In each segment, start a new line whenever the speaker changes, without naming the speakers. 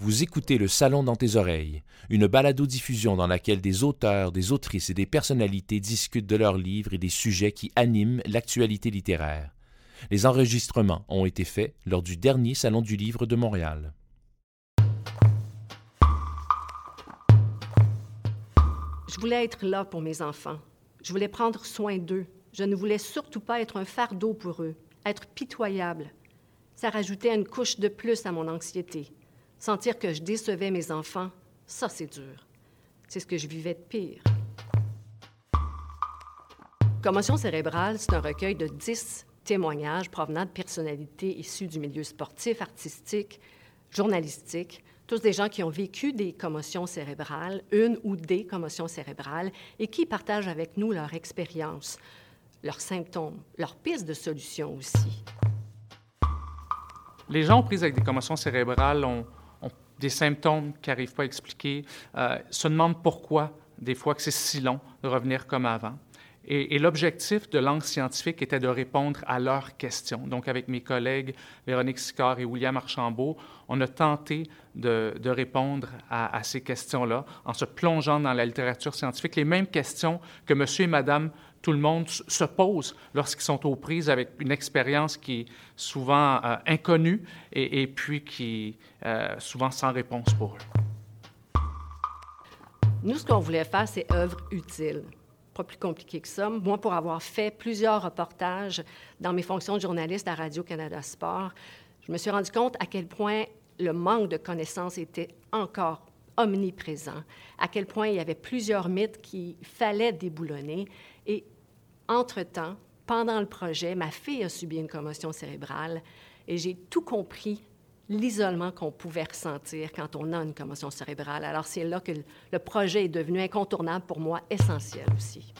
Vous écoutez Le Salon dans tes oreilles, une balado-diffusion dans laquelle des auteurs, des autrices et des personnalités discutent de leurs livres et des sujets qui animent l'actualité littéraire. Les enregistrements ont été faits lors du dernier Salon du Livre de Montréal.
Je voulais être là pour mes enfants. Je voulais prendre soin d'eux. Je ne voulais surtout pas être un fardeau pour eux, être pitoyable. Ça rajoutait une couche de plus à mon anxiété. Sentir que je décevais mes enfants, ça c'est dur. C'est ce que je vivais de pire. Commotion cérébrale, c'est un recueil de dix témoignages provenant de personnalités issues du milieu sportif, artistique, journalistique, tous des gens qui ont vécu des commotions cérébrales, une ou des commotions cérébrales, et qui partagent avec nous leur expérience, leurs symptômes, leurs pistes de solution aussi.
Les gens prises avec des commotions cérébrales ont, des symptômes qu'ils n'arrivent pas à expliquer, euh, se demandent pourquoi, des fois, que c'est si long de revenir comme avant. Et, l'objectif de langue scientifique était de répondre à leurs questions. Donc, avec mes collègues Véronique Sicard et William Archambault, on a tenté de, répondre à, ces questions-là en se plongeant dans la littérature scientifique, les mêmes questions que monsieur et madame tout le monde se pose lorsqu'ils sont aux prises avec une expérience qui est souvent euh, inconnue et, puis qui est euh, souvent sans réponse pour eux.
Nous, ce qu'on voulait faire, c'est œuvre utile. Plus compliqué que ça. Moi, pour avoir fait plusieurs reportages dans mes fonctions de journaliste à Radio-Canada Sport, je me suis rendu compte à quel point le manque de connaissances était encore omniprésent, à quel point il y avait plusieurs mythes qu'il fallait déboulonner et entre-temps, pendant le projet, ma fille a subi une commotion cérébrale et j'ai tout compris l'isolement qu'on pouvait ressentir quand on a une commotion cérébrale. Alors c'est là que le projet est devenu incontournable pour moi, essentiel aussi.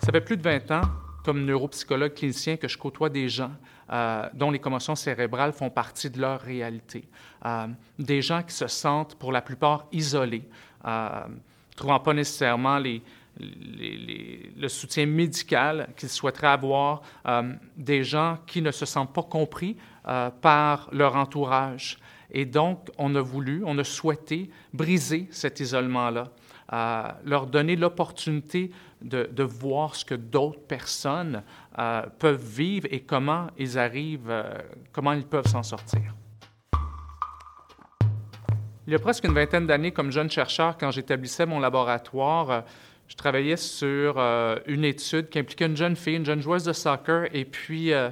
Ça fait plus de 20 ans, comme neuropsychologue clinicien, que je côtoie des gens euh, dont les commotions cérébrales font partie de leur réalité. Euh, des gens qui se sentent pour la plupart isolés, euh, trouvant pas nécessairement les, le soutien médical qu'ils souhaiteraient avoir, euh, des gens qui ne se sentent pas compris euh, par leur entourage. Et donc, on a voulu, on a souhaité briser cet isolement-là, euh, leur donner l'opportunité de, de, voir ce que d'autres personnes peuvent vivre et comment ils arrivent, comment ils peuvent s'en sortir. Il y a presque une vingtaine d'années, comme jeune chercheur, quand j'établissais mon laboratoire, je travaillais sur euh, une étude qui impliquait une jeune fille, une jeune joueuse de soccer, et puis, euh,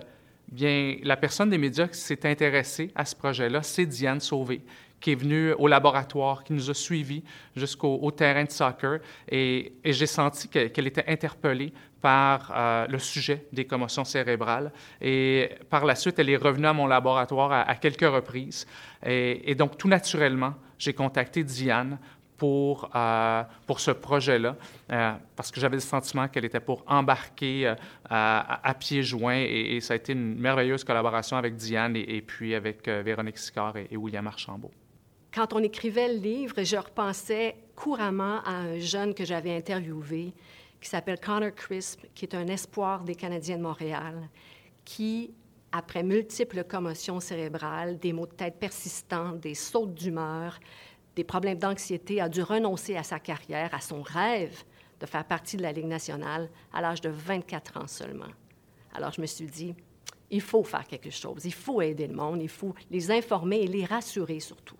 bien, la personne des médias qui s'est intéressée à ce projet-là, c'est Diane Sauvé, qui est venue au laboratoire, qui nous a suivis jusqu'au terrain de soccer, et, j'ai senti qu'elle était interpellée par euh, le sujet des commotions cérébrales. Et par la suite, elle est revenue à mon laboratoire à, quelques reprises. Et, et donc, tout naturellement, j'ai contacté Diane pour, euh, pour ce projet-là, euh, parce que j'avais le sentiment qu'elle était pour embarquer euh, à, pieds joints, et, ça a été une merveilleuse collaboration avec Diane et, puis avec Véronique Sicard et, William Archambault.
Quand on écrivait le livre, je repensais couramment à un jeune que j'avais interviewé, qui s'appelle Connor Crisp, qui est un espoir des Canadiens de Montréal, qui après multiples commotions cérébrales, des maux de tête persistants, des sautes d'humeur, des problèmes d'anxiété, a dû renoncer à sa carrière, à son rêve de faire partie de la Ligue nationale à l'âge de 24 ans seulement. Alors je me suis dit, il faut faire quelque chose, il faut aider le monde, il faut les informer et les rassurer surtout.